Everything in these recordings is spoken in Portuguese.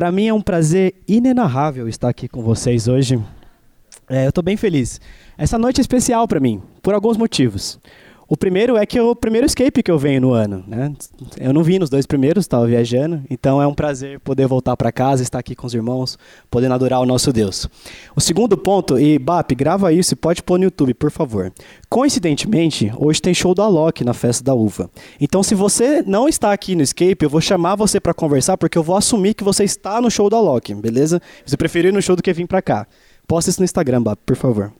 Para mim é um prazer inenarrável estar aqui com vocês hoje. É, eu estou bem feliz. Essa noite é especial para mim, por alguns motivos. O primeiro é que é o primeiro escape que eu venho no ano, né? Eu não vim nos dois primeiros, estava viajando, então é um prazer poder voltar para casa, estar aqui com os irmãos, podendo adorar o nosso Deus. O segundo ponto, e Bap, grava isso e pode pôr no YouTube, por favor. Coincidentemente, hoje tem show do Alok na festa da uva. Então, se você não está aqui no escape, eu vou chamar você para conversar, porque eu vou assumir que você está no show do Alok, beleza? Você preferiu ir no show do que vir para cá. Posta isso no Instagram, Bap, por favor.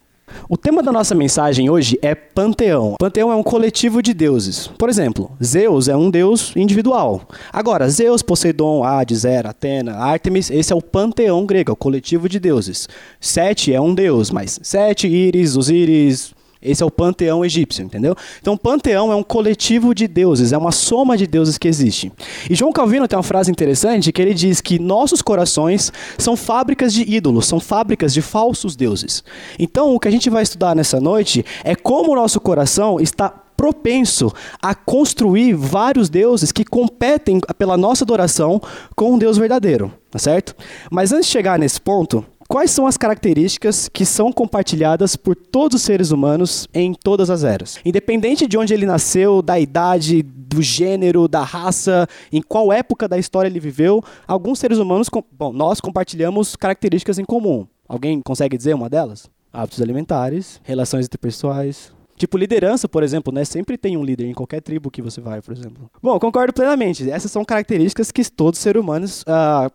O tema da nossa mensagem hoje é panteão. Panteão é um coletivo de deuses. Por exemplo, Zeus é um deus individual. Agora, Zeus, Poseidon, Hades, Hera, Atena, Artemis, esse é o panteão grego, é o coletivo de deuses. Sete é um deus, mas Sete, Íris, Osíris, esse é o panteão egípcio, entendeu? Então, panteão é um coletivo de deuses, é uma soma de deuses que existe. E João Calvino tem uma frase interessante que ele diz que nossos corações são fábricas de ídolos, são fábricas de falsos deuses. Então, o que a gente vai estudar nessa noite é como o nosso coração está propenso a construir vários deuses que competem pela nossa adoração com um Deus verdadeiro, tá certo? Mas antes de chegar nesse ponto, Quais são as características que são compartilhadas por todos os seres humanos em todas as eras? Independente de onde ele nasceu, da idade, do gênero, da raça, em qual época da história ele viveu, alguns seres humanos, bom, nós compartilhamos características em comum. Alguém consegue dizer uma delas? Hábitos alimentares, relações interpessoais, Tipo, liderança, por exemplo, né? Sempre tem um líder em qualquer tribo que você vai, por exemplo. Bom, concordo plenamente. Essas são características que todos os seres humanos uh,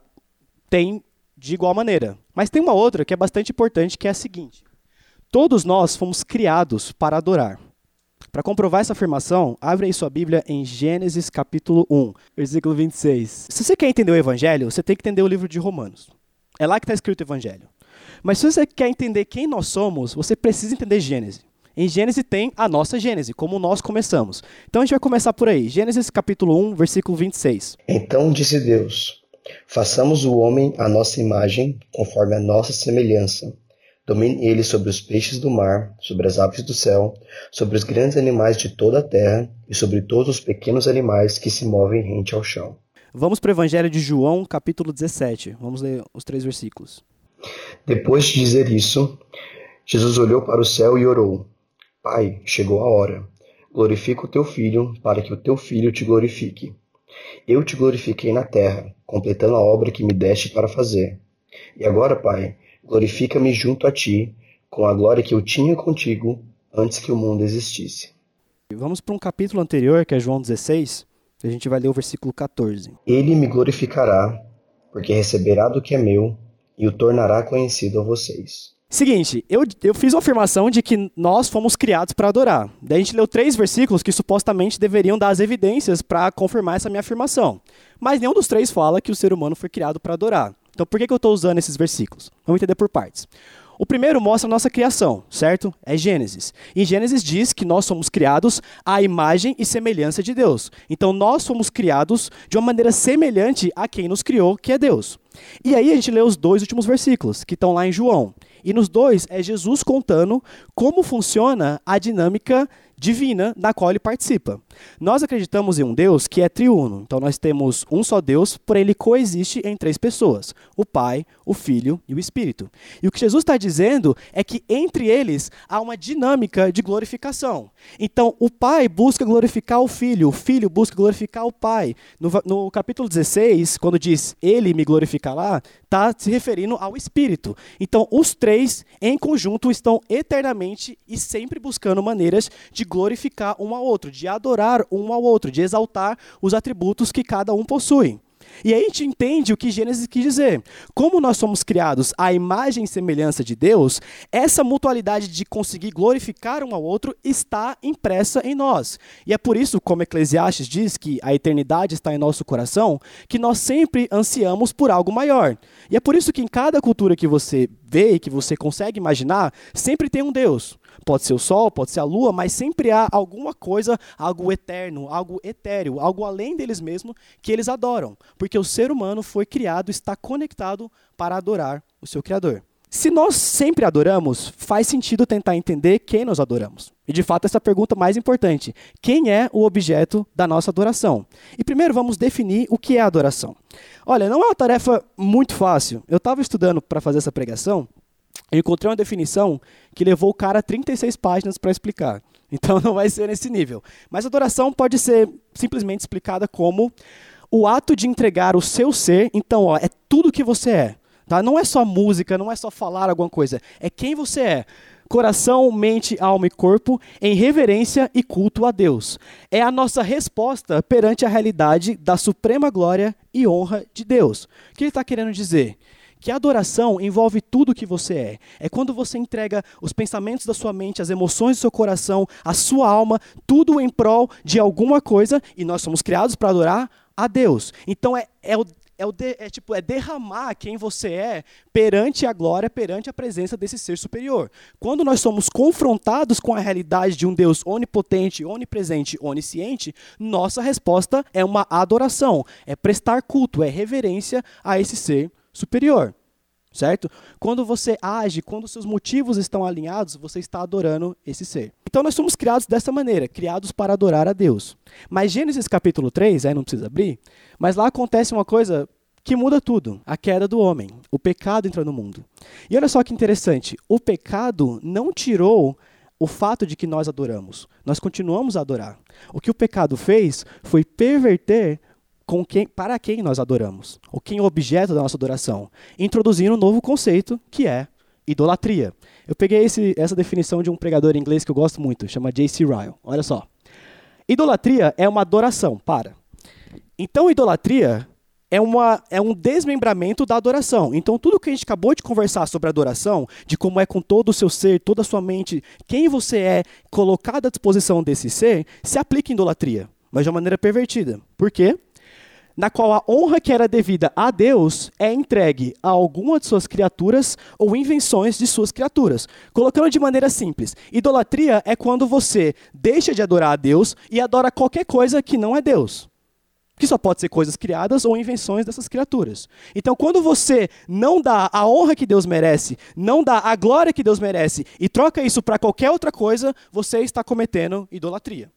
têm de igual maneira. Mas tem uma outra que é bastante importante, que é a seguinte: todos nós fomos criados para adorar. Para comprovar essa afirmação, abre aí sua Bíblia em Gênesis capítulo 1, versículo 26. Se você quer entender o Evangelho, você tem que entender o livro de Romanos. É lá que está escrito o Evangelho. Mas se você quer entender quem nós somos, você precisa entender Gênesis. Em Gênesis tem a nossa Gênese, como nós começamos. Então a gente vai começar por aí. Gênesis capítulo 1, versículo 26. Então disse Deus: Façamos o homem à nossa imagem, conforme a nossa semelhança. Domine ele sobre os peixes do mar, sobre as aves do céu, sobre os grandes animais de toda a terra e sobre todos os pequenos animais que se movem rente ao chão. Vamos para o Evangelho de João, capítulo 17. Vamos ler os três versículos. Depois de dizer isso, Jesus olhou para o céu e orou: Pai, chegou a hora. Glorifica o teu filho, para que o teu filho te glorifique eu te glorifiquei na terra, completando a obra que me deste para fazer. E agora, Pai, glorifica-me junto a ti, com a glória que eu tinha contigo antes que o mundo existisse. Vamos para um capítulo anterior, que é João 16, a gente vai ler o versículo 14. Ele me glorificará, porque receberá do que é meu e o tornará conhecido a vocês. Seguinte, eu, eu fiz uma afirmação de que nós fomos criados para adorar. Daí a gente leu três versículos que supostamente deveriam dar as evidências para confirmar essa minha afirmação. Mas nenhum dos três fala que o ser humano foi criado para adorar. Então por que, que eu estou usando esses versículos? Vamos entender por partes. O primeiro mostra a nossa criação, certo? É Gênesis. E Gênesis diz que nós somos criados à imagem e semelhança de Deus. Então nós fomos criados de uma maneira semelhante a quem nos criou, que é Deus. E aí a gente lê os dois últimos versículos, que estão lá em João. E nos dois é Jesus contando como funciona a dinâmica divina na qual ele participa. Nós acreditamos em um Deus que é triuno. Então nós temos um só Deus, porém ele coexiste em três pessoas: o Pai, o Filho e o Espírito. E o que Jesus está dizendo é que entre eles há uma dinâmica de glorificação. Então o Pai busca glorificar o Filho, o Filho busca glorificar o Pai. No, no capítulo 16, quando diz ele me glorificará, está se referindo ao Espírito. Então os três em conjunto estão eternamente e sempre buscando maneiras de glorificar um ao outro, de adorar um ao outro, de exaltar os atributos que cada um possui. E aí a gente entende o que Gênesis quis dizer. Como nós somos criados à imagem e semelhança de Deus, essa mutualidade de conseguir glorificar um ao outro está impressa em nós. E é por isso, como Eclesiastes diz que a eternidade está em nosso coração, que nós sempre ansiamos por algo maior. E é por isso que em cada cultura que você vê e que você consegue imaginar, sempre tem um Deus. Pode ser o sol, pode ser a lua, mas sempre há alguma coisa, algo eterno, algo etéreo, algo além deles mesmos que eles adoram. Porque o ser humano foi criado, está conectado para adorar o seu Criador. Se nós sempre adoramos, faz sentido tentar entender quem nós adoramos. E de fato, essa é pergunta mais importante: quem é o objeto da nossa adoração? E primeiro vamos definir o que é adoração. Olha, não é uma tarefa muito fácil. Eu estava estudando para fazer essa pregação eu encontrei uma definição que levou o cara 36 páginas para explicar. Então não vai ser nesse nível. Mas adoração pode ser simplesmente explicada como o ato de entregar o seu ser. Então, ó, é tudo que você é. Tá? Não é só música, não é só falar alguma coisa. É quem você é. Coração, mente, alma e corpo em reverência e culto a Deus. É a nossa resposta perante a realidade da suprema glória e honra de Deus. O que ele está querendo dizer? Que adoração envolve tudo o que você é. É quando você entrega os pensamentos da sua mente, as emoções do seu coração, a sua alma, tudo em prol de alguma coisa, e nós somos criados para adorar a Deus. Então é, é o é, o de, é, tipo, é derramar quem você é perante a glória, perante a presença desse ser superior. Quando nós somos confrontados com a realidade de um Deus onipotente, onipresente, onisciente, nossa resposta é uma adoração, é prestar culto, é reverência a esse ser superior. Certo? Quando você age, quando seus motivos estão alinhados, você está adorando esse ser. Então nós somos criados dessa maneira, criados para adorar a Deus. Mas Gênesis capítulo 3, aí não precisa abrir, mas lá acontece uma coisa que muda tudo, a queda do homem. O pecado entra no mundo. E olha só que interessante, o pecado não tirou o fato de que nós adoramos. Nós continuamos a adorar. O que o pecado fez foi perverter com quem, para quem nós adoramos, ou quem é o objeto da nossa adoração, introduzindo um novo conceito que é idolatria. Eu peguei esse, essa definição de um pregador inglês que eu gosto muito, chama J.C. Ryle. Olha só. Idolatria é uma adoração, para. Então, idolatria é, uma, é um desmembramento da adoração. Então, tudo que a gente acabou de conversar sobre adoração, de como é com todo o seu ser, toda a sua mente, quem você é colocado à disposição desse ser, se aplica em idolatria, mas de uma maneira pervertida. Por quê? Na qual a honra que era devida a Deus é entregue a alguma de suas criaturas ou invenções de suas criaturas. Colocando de maneira simples, idolatria é quando você deixa de adorar a Deus e adora qualquer coisa que não é Deus. Que só pode ser coisas criadas ou invenções dessas criaturas. Então, quando você não dá a honra que Deus merece, não dá a glória que Deus merece e troca isso para qualquer outra coisa, você está cometendo idolatria.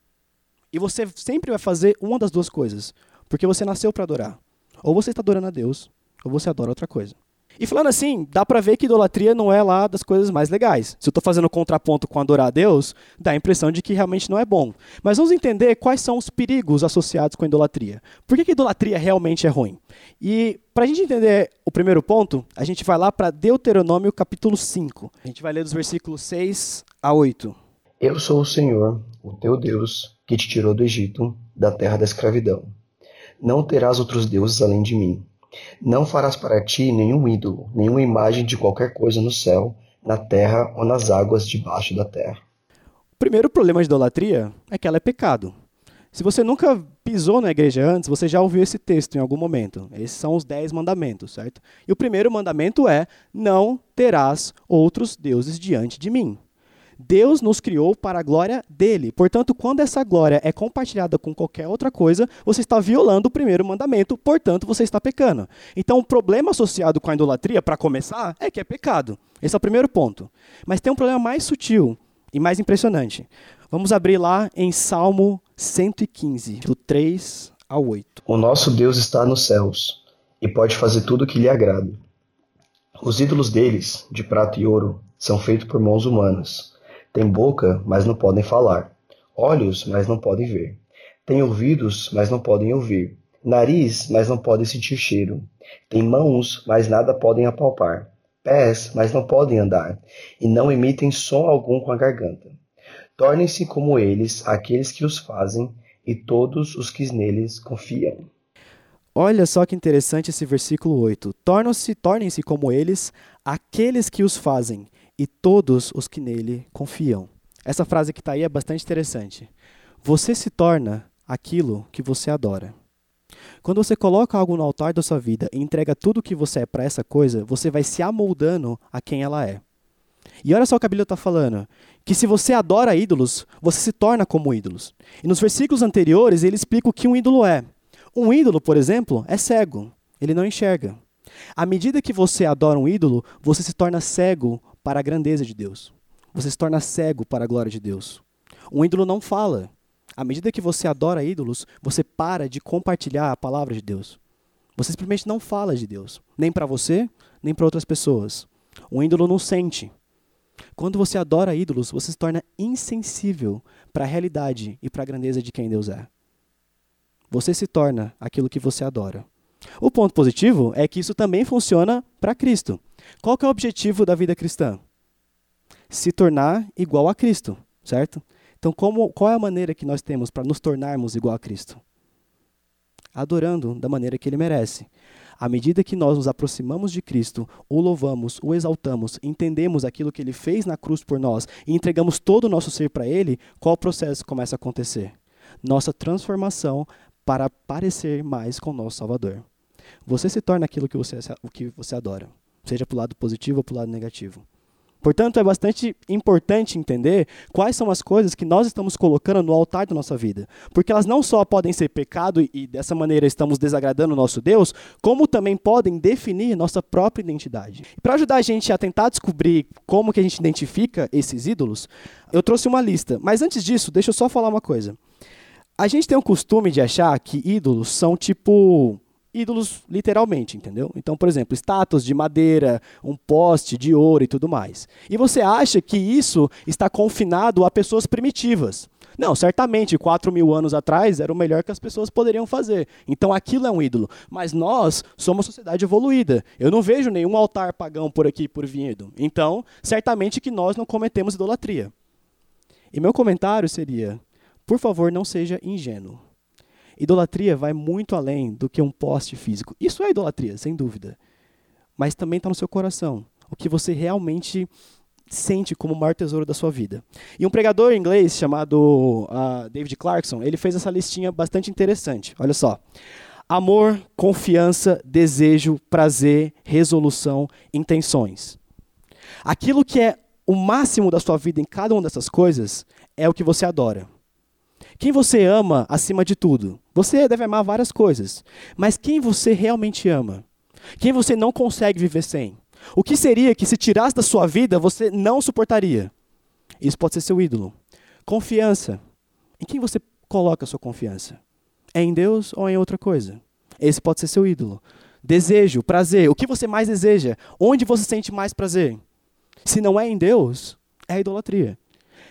E você sempre vai fazer uma das duas coisas. Porque você nasceu para adorar. Ou você está adorando a Deus, ou você adora outra coisa. E falando assim, dá para ver que idolatria não é lá das coisas mais legais. Se eu estou fazendo contraponto com adorar a Deus, dá a impressão de que realmente não é bom. Mas vamos entender quais são os perigos associados com a idolatria. Por que, que idolatria realmente é ruim? E para a gente entender o primeiro ponto, a gente vai lá para Deuteronômio capítulo 5. A gente vai ler dos versículos 6 a 8. Eu sou o Senhor, o teu Deus, que te tirou do Egito, da terra da escravidão. Não terás outros deuses além de mim. Não farás para ti nenhum ídolo, nenhuma imagem de qualquer coisa no céu, na terra ou nas águas debaixo da terra. O primeiro problema de idolatria é que ela é pecado. Se você nunca pisou na igreja antes, você já ouviu esse texto em algum momento. Esses são os dez mandamentos, certo? E o primeiro mandamento é: não terás outros deuses diante de mim. Deus nos criou para a glória dele. Portanto, quando essa glória é compartilhada com qualquer outra coisa, você está violando o primeiro mandamento, portanto, você está pecando. Então, o problema associado com a idolatria, para começar, é que é pecado. Esse é o primeiro ponto. Mas tem um problema mais sutil e mais impressionante. Vamos abrir lá em Salmo 115, do 3 ao 8. O nosso Deus está nos céus e pode fazer tudo o que lhe agrada. Os ídolos deles, de prata e ouro, são feitos por mãos humanas. Têm boca, mas não podem falar. Olhos, mas não podem ver. Têm ouvidos, mas não podem ouvir. Nariz, mas não podem sentir cheiro. Têm mãos, mas nada podem apalpar. Pés, mas não podem andar. E não emitem som algum com a garganta. Tornem-se como eles aqueles que os fazem e todos os que neles confiam. Olha só que interessante esse versículo 8. Tornem-se tornem como eles aqueles que os fazem e todos os que nele confiam. Essa frase que está aí é bastante interessante. Você se torna aquilo que você adora. Quando você coloca algo no altar da sua vida e entrega tudo o que você é para essa coisa, você vai se amoldando a quem ela é. E olha só o que a Bíblia está falando: que se você adora ídolos, você se torna como ídolos. E nos versículos anteriores ele explica o que um ídolo é. Um ídolo, por exemplo, é cego, ele não enxerga. À medida que você adora um ídolo, você se torna cego para a grandeza de Deus. Você se torna cego para a glória de Deus. Um ídolo não fala. À medida que você adora ídolos, você para de compartilhar a palavra de Deus. Você simplesmente não fala de Deus, nem para você, nem para outras pessoas. Um ídolo não sente. Quando você adora ídolos, você se torna insensível para a realidade e para a grandeza de quem Deus é. Você se torna aquilo que você adora. O ponto positivo é que isso também funciona para Cristo. Qual é o objetivo da vida cristã? Se tornar igual a Cristo, certo? Então, como, qual é a maneira que nós temos para nos tornarmos igual a Cristo? Adorando da maneira que ele merece. À medida que nós nos aproximamos de Cristo, o louvamos, o exaltamos, entendemos aquilo que ele fez na cruz por nós e entregamos todo o nosso ser para ele, qual processo começa a acontecer? Nossa transformação para parecer mais com o nosso Salvador. Você se torna aquilo que você, o que você adora, seja para o lado positivo ou para o lado negativo. Portanto, é bastante importante entender quais são as coisas que nós estamos colocando no altar da nossa vida. Porque elas não só podem ser pecado e dessa maneira estamos desagradando o nosso Deus, como também podem definir nossa própria identidade. Para ajudar a gente a tentar descobrir como que a gente identifica esses ídolos, eu trouxe uma lista. Mas antes disso, deixa eu só falar uma coisa. A gente tem o costume de achar que ídolos são tipo ídolos literalmente, entendeu? Então, por exemplo, estátuas de madeira, um poste de ouro e tudo mais. E você acha que isso está confinado a pessoas primitivas. Não, certamente, 4 mil anos atrás era o melhor que as pessoas poderiam fazer. Então aquilo é um ídolo. Mas nós somos uma sociedade evoluída. Eu não vejo nenhum altar pagão por aqui, por vinhedo. Então, certamente que nós não cometemos idolatria. E meu comentário seria: por favor, não seja ingênuo. Idolatria vai muito além do que um poste físico. Isso é idolatria, sem dúvida. Mas também está no seu coração. O que você realmente sente como o maior tesouro da sua vida. E um pregador inglês chamado uh, David Clarkson, ele fez essa listinha bastante interessante. Olha só. Amor, confiança, desejo, prazer, resolução, intenções. Aquilo que é o máximo da sua vida em cada uma dessas coisas é o que você adora. Quem você ama acima de tudo? Você deve amar várias coisas, mas quem você realmente ama? Quem você não consegue viver sem? O que seria que se tirasse da sua vida você não suportaria? Isso pode ser seu ídolo. Confiança. Em quem você coloca a sua confiança? É em Deus ou em outra coisa? Esse pode ser seu ídolo. Desejo, prazer. O que você mais deseja? Onde você sente mais prazer? Se não é em Deus, é idolatria.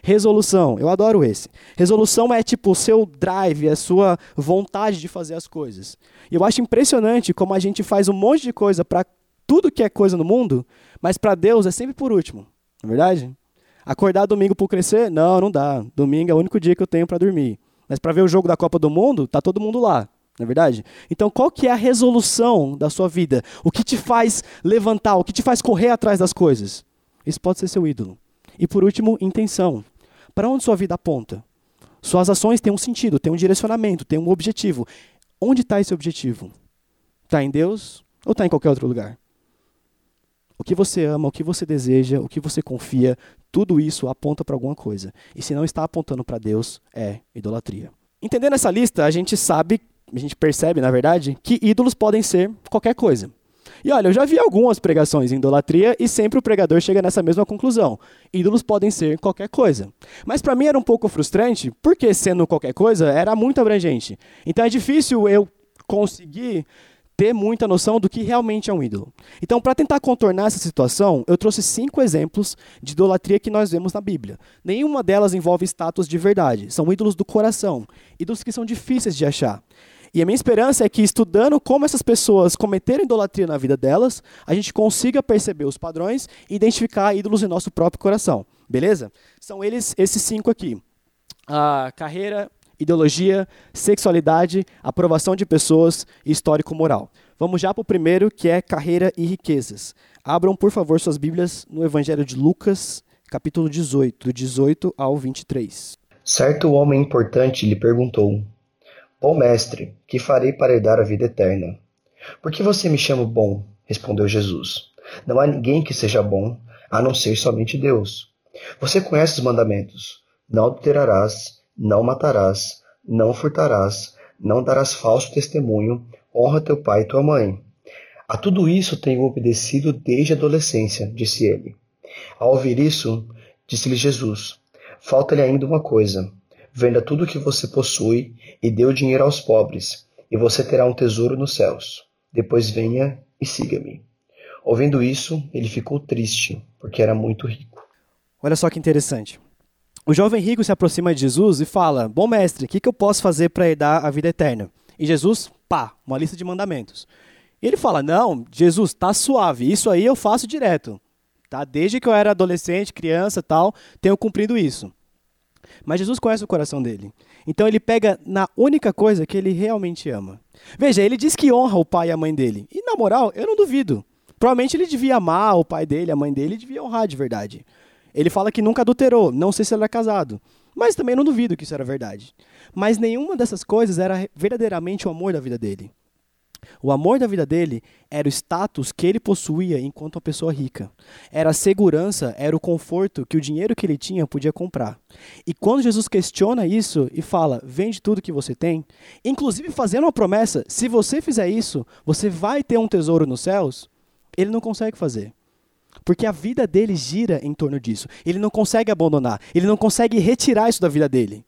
Resolução, eu adoro esse. Resolução é tipo o seu drive, a sua vontade de fazer as coisas. E eu acho impressionante como a gente faz um monte de coisa para tudo que é coisa no mundo, mas para Deus é sempre por último. Não é verdade? Acordar domingo para crescer? Não, não dá. Domingo é o único dia que eu tenho para dormir. Mas para ver o jogo da Copa do Mundo, tá todo mundo lá. Não é verdade? Então, qual que é a resolução da sua vida? O que te faz levantar? O que te faz correr atrás das coisas? Isso pode ser seu ídolo. E por último, intenção. Para onde sua vida aponta? Suas ações têm um sentido, têm um direcionamento, têm um objetivo. Onde está esse objetivo? Está em Deus ou está em qualquer outro lugar? O que você ama, o que você deseja, o que você confia, tudo isso aponta para alguma coisa. E se não está apontando para Deus, é idolatria. Entendendo essa lista, a gente sabe, a gente percebe, na verdade, que ídolos podem ser qualquer coisa. E olha, eu já vi algumas pregações em idolatria e sempre o pregador chega nessa mesma conclusão. Ídolos podem ser qualquer coisa. Mas para mim era um pouco frustrante, porque sendo qualquer coisa era muito abrangente. Então é difícil eu conseguir ter muita noção do que realmente é um ídolo. Então, para tentar contornar essa situação, eu trouxe cinco exemplos de idolatria que nós vemos na Bíblia. Nenhuma delas envolve estátuas de verdade, são ídolos do coração, ídolos que são difíceis de achar. E a minha esperança é que, estudando como essas pessoas cometeram idolatria na vida delas, a gente consiga perceber os padrões e identificar ídolos em nosso próprio coração. Beleza? São eles esses cinco aqui: a carreira, ideologia, sexualidade, aprovação de pessoas e histórico-moral. Vamos já para o primeiro, que é carreira e riquezas. Abram, por favor, suas Bíblias no Evangelho de Lucas, capítulo 18, do 18 ao 23. Certo homem importante lhe perguntou: Bom mestre, que farei para herdar a vida eterna? Por que você me chama bom? respondeu Jesus. Não há ninguém que seja bom, a não ser somente Deus. Você conhece os mandamentos: não adulterarás, não matarás, não furtarás, não darás falso testemunho, honra teu pai e tua mãe. A tudo isso tenho obedecido desde a adolescência, disse ele. Ao ouvir isso, disse-lhe Jesus: Falta-lhe ainda uma coisa. Venda tudo o que você possui e dê o dinheiro aos pobres, e você terá um tesouro nos céus. Depois venha e siga-me. Ouvindo isso, ele ficou triste, porque era muito rico. Olha só que interessante. O jovem rico se aproxima de Jesus e fala: Bom mestre, o que, que eu posso fazer para herdar a vida eterna? E Jesus, pá, uma lista de mandamentos. Ele fala: Não, Jesus, tá suave, isso aí eu faço direto. Tá? Desde que eu era adolescente, criança tal, tenho cumprido isso. Mas Jesus conhece o coração dele. Então ele pega na única coisa que ele realmente ama. Veja, ele diz que honra o pai e a mãe dele. E na moral, eu não duvido. Provavelmente ele devia amar o pai dele, a mãe dele, e devia honrar de verdade. Ele fala que nunca adulterou, não sei se ele é casado. Mas também não duvido que isso era verdade. Mas nenhuma dessas coisas era verdadeiramente o amor da vida dele. O amor da vida dele era o status que ele possuía enquanto uma pessoa rica. Era a segurança, era o conforto que o dinheiro que ele tinha podia comprar. E quando Jesus questiona isso e fala: "Vende tudo que você tem", inclusive fazendo uma promessa: "Se você fizer isso, você vai ter um tesouro nos céus", ele não consegue fazer. Porque a vida dele gira em torno disso. Ele não consegue abandonar, ele não consegue retirar isso da vida dele.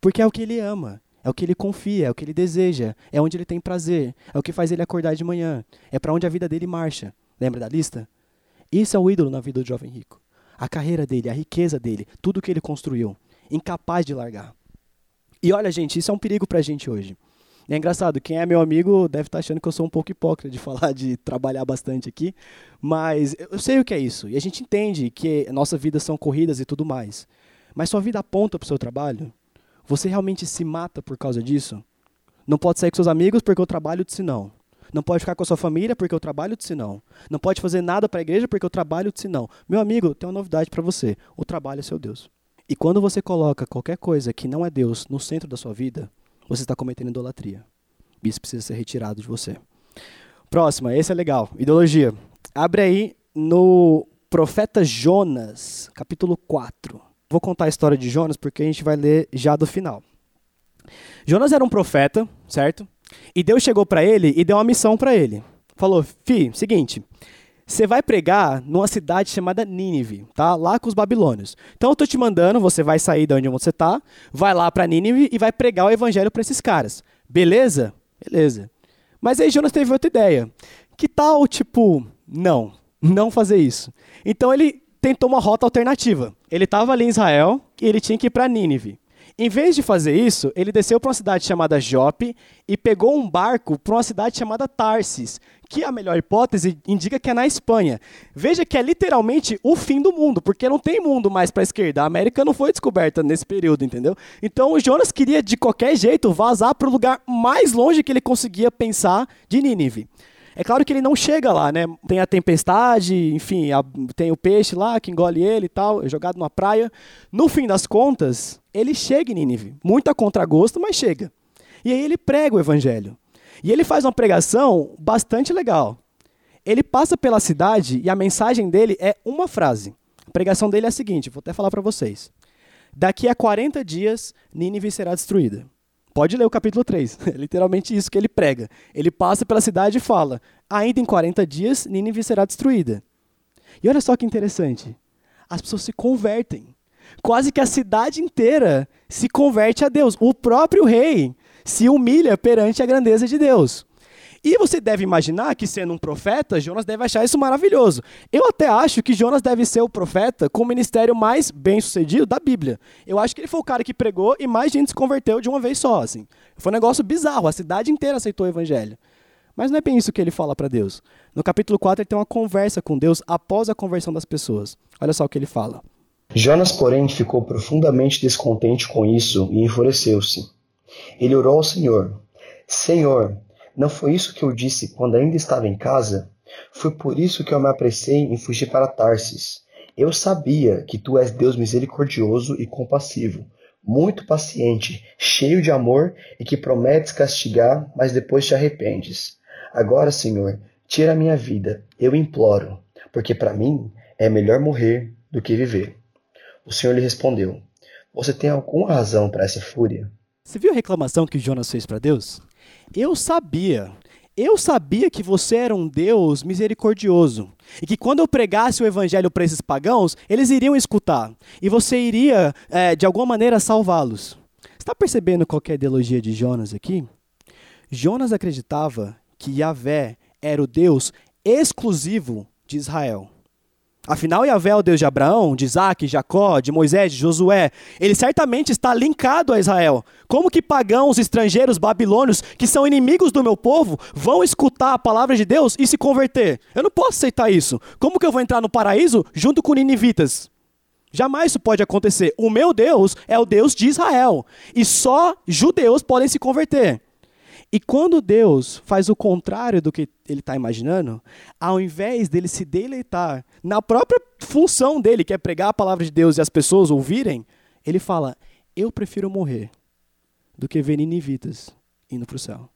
Porque é o que ele ama. É o que ele confia, é o que ele deseja, é onde ele tem prazer, é o que faz ele acordar de manhã, é para onde a vida dele marcha. Lembra da lista? Isso é o ídolo na vida do jovem rico. A carreira dele, a riqueza dele, tudo que ele construiu, incapaz de largar. E olha, gente, isso é um perigo para a gente hoje. E é engraçado, quem é meu amigo deve estar tá achando que eu sou um pouco hipócrita de falar de trabalhar bastante aqui, mas eu sei o que é isso. E a gente entende que nossa vida são corridas e tudo mais. Mas sua vida aponta para o seu trabalho? Você realmente se mata por causa disso? Não pode sair com seus amigos porque o trabalho disse não. Não pode ficar com a sua família porque o trabalho disse não. Não pode fazer nada para a igreja porque o trabalho disse não. Meu amigo, tem uma novidade para você. O trabalho é seu Deus. E quando você coloca qualquer coisa que não é Deus no centro da sua vida, você está cometendo idolatria. Isso precisa ser retirado de você. Próxima, esse é legal. Ideologia. Abre aí no profeta Jonas, capítulo 4. Vou contar a história de Jonas porque a gente vai ler já do final. Jonas era um profeta, certo? E Deus chegou para ele e deu uma missão para ele. Falou: "Fi, seguinte, você vai pregar numa cidade chamada Nínive, tá? Lá com os babilônios. Então eu tô te mandando, você vai sair de onde você tá, vai lá para Nínive e vai pregar o evangelho para esses caras. Beleza? Beleza. Mas aí Jonas teve outra ideia. Que tal, tipo, não, não fazer isso. Então ele tentou uma rota alternativa. Ele estava ali em Israel e ele tinha que ir para Nínive. Em vez de fazer isso, ele desceu para uma cidade chamada Jope e pegou um barco para uma cidade chamada Tarsis, que a melhor hipótese indica que é na Espanha. Veja que é literalmente o fim do mundo, porque não tem mundo mais para a esquerda. A América não foi descoberta nesse período, entendeu? Então o Jonas queria de qualquer jeito vazar para o lugar mais longe que ele conseguia pensar de Nínive. É claro que ele não chega lá, né? Tem a tempestade, enfim, a, tem o peixe lá que engole ele e tal, é jogado numa praia. No fim das contas, ele chega em Nínive. Muito a contragosto, mas chega. E aí ele prega o evangelho. E ele faz uma pregação bastante legal. Ele passa pela cidade e a mensagem dele é uma frase. A pregação dele é a seguinte, vou até falar para vocês. Daqui a 40 dias, Nínive será destruída. Pode ler o capítulo 3. É literalmente isso que ele prega. Ele passa pela cidade e fala: ainda em 40 dias, Nínive será destruída. E olha só que interessante. As pessoas se convertem. Quase que a cidade inteira se converte a Deus. O próprio rei se humilha perante a grandeza de Deus. E você deve imaginar que, sendo um profeta, Jonas deve achar isso maravilhoso. Eu até acho que Jonas deve ser o profeta com o ministério mais bem sucedido da Bíblia. Eu acho que ele foi o cara que pregou e mais gente se converteu de uma vez só. Assim. Foi um negócio bizarro, a cidade inteira aceitou o evangelho. Mas não é bem isso que ele fala para Deus. No capítulo 4, ele tem uma conversa com Deus após a conversão das pessoas. Olha só o que ele fala. Jonas, porém, ficou profundamente descontente com isso e enfureceu-se. Ele orou ao Senhor: Senhor, não foi isso que eu disse quando ainda estava em casa? Foi por isso que eu me apressei em fugir para Tarsis. Eu sabia que tu és Deus misericordioso e compassivo, muito paciente, cheio de amor e que prometes castigar, mas depois te arrependes. Agora, Senhor, tira a minha vida, eu imploro, porque para mim é melhor morrer do que viver. O Senhor lhe respondeu: Você tem alguma razão para essa fúria? Você viu a reclamação que Jonas fez para Deus? Eu sabia. Eu sabia que você era um Deus misericordioso e que quando eu pregasse o evangelho para esses pagãos, eles iriam escutar e você iria, é, de alguma maneira, salvá-los. Está percebendo qual é a ideologia de Jonas aqui? Jonas acreditava que Yahvé era o Deus exclusivo de Israel. Afinal, Yahvé é o Deus de Abraão, de Isaac, Jacó, de Moisés, de Josué. Ele certamente está linkado a Israel. Como que pagãos, estrangeiros, babilônios, que são inimigos do meu povo, vão escutar a palavra de Deus e se converter? Eu não posso aceitar isso. Como que eu vou entrar no paraíso junto com ninivitas? Jamais isso pode acontecer. O meu Deus é o Deus de Israel. E só judeus podem se converter. E quando Deus faz o contrário do que ele está imaginando, ao invés dele se deleitar na própria função dele, que é pregar a palavra de Deus e as pessoas ouvirem, ele fala: Eu prefiro morrer do que ver ninivitas indo para o céu.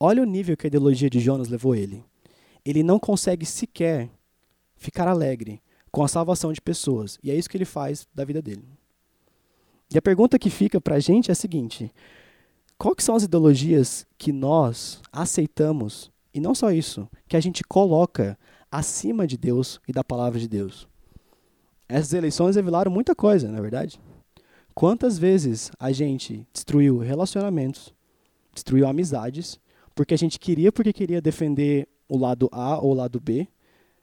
Olha o nível que a ideologia de Jonas levou ele. Ele não consegue sequer ficar alegre com a salvação de pessoas. E é isso que ele faz da vida dele. E a pergunta que fica para a gente é a seguinte: que são as ideologias que nós aceitamos, e não só isso, que a gente coloca acima de Deus e da palavra de Deus? Essas eleições revelaram muita coisa, na é verdade. Quantas vezes a gente destruiu relacionamentos, destruiu amizades, porque a gente queria porque queria defender o lado A ou o lado B,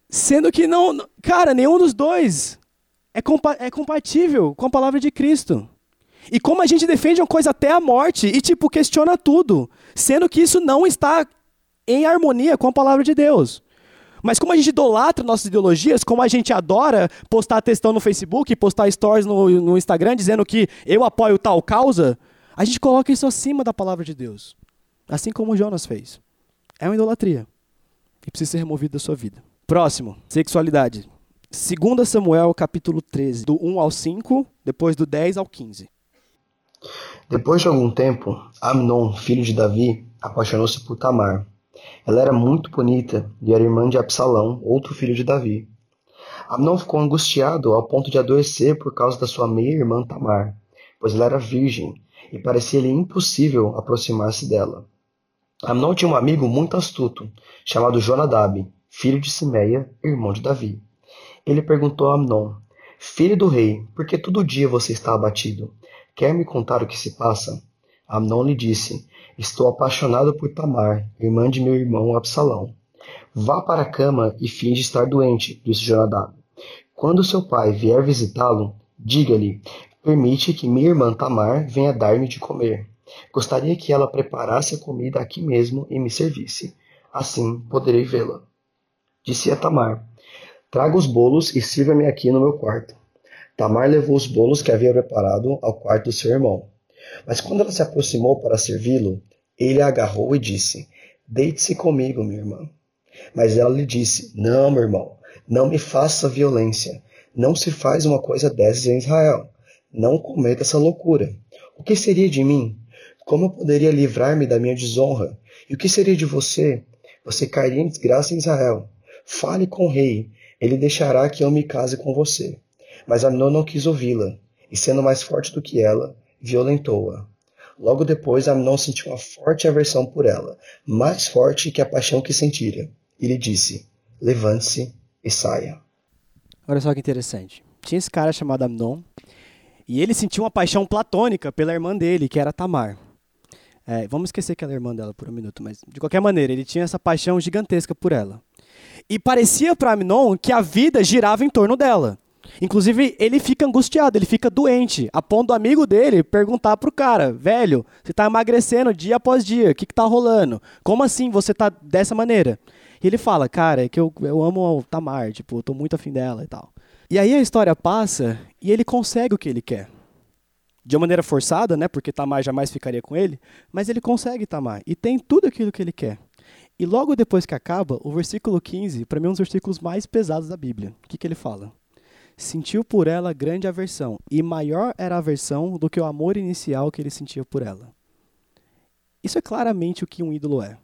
sendo que não, cara, nenhum dos dois é, compa é compatível com a palavra de Cristo. E como a gente defende uma coisa até a morte e, tipo, questiona tudo, sendo que isso não está em harmonia com a palavra de Deus. Mas como a gente idolatra nossas ideologias, como a gente adora postar textão no Facebook, postar stories no, no Instagram dizendo que eu apoio tal causa, a gente coloca isso acima da palavra de Deus. Assim como Jonas fez. É uma idolatria. E precisa ser removido da sua vida. Próximo, sexualidade. 2 Samuel capítulo 13, do 1 ao 5, depois do 10 ao 15. Depois de algum tempo, Amnon, filho de Davi, apaixonou-se por Tamar. Ela era muito bonita e era irmã de Absalão, outro filho de Davi. Amnon ficou angustiado ao ponto de adoecer por causa da sua meia-irmã Tamar, pois ela era virgem e parecia-lhe impossível aproximar-se dela. Amnon tinha um amigo muito astuto, chamado Jonadab, filho de Simeia, irmão de Davi. Ele perguntou a Amnon: Filho do rei, por que todo dia você está abatido? Quer me contar o que se passa? Amnon lhe disse: Estou apaixonado por Tamar, irmã de meu irmão Absalão. Vá para a cama e finge estar doente, disse Jonadab. Quando seu pai vier visitá-lo, diga-lhe: Permite que minha irmã Tamar venha dar-me de comer. Gostaria que ela preparasse a comida aqui mesmo e me servisse. Assim poderei vê-la. Disse a Tamar: Traga os bolos e sirva-me aqui no meu quarto. Tamar levou os bolos que havia preparado ao quarto do seu irmão. Mas quando ela se aproximou para servi-lo, ele a agarrou e disse: Deite-se comigo, minha irmã. Mas ela lhe disse: Não, meu irmão, não me faça violência. Não se faz uma coisa dessas em Israel. Não cometa essa loucura. O que seria de mim? Como eu poderia livrar-me da minha desonra? E o que seria de você? Você cairia em desgraça em Israel. Fale com o rei, ele deixará que eu me case com você. Mas Amnon não quis ouvi-la, e sendo mais forte do que ela, violentou-a. Logo depois, Amnon sentiu uma forte aversão por ela, mais forte que a paixão que sentira. E lhe disse: Levante-se e saia. Olha só que interessante. Tinha esse cara chamado Amnon, e ele sentiu uma paixão platônica pela irmã dele, que era Tamar. É, vamos esquecer que ela é irmã dela por um minuto, mas de qualquer maneira, ele tinha essa paixão gigantesca por ela. E parecia para Amnon que a vida girava em torno dela. Inclusive, ele fica angustiado, ele fica doente, a ponto do amigo dele perguntar pro cara, velho, você tá emagrecendo dia após dia, o que que tá rolando? Como assim você tá dessa maneira? E ele fala, cara, é que eu, eu amo o Tamar, tipo, eu tô muito afim dela e tal. E aí a história passa e ele consegue o que ele quer. De uma maneira forçada, né, porque Tamar jamais ficaria com ele, mas ele consegue Tamar e tem tudo aquilo que ele quer. E logo depois que acaba, o versículo 15, para mim é um dos versículos mais pesados da Bíblia. O que, que ele fala? Sentiu por ela grande aversão, e maior era a aversão do que o amor inicial que ele sentia por ela. Isso é claramente o que um ídolo é.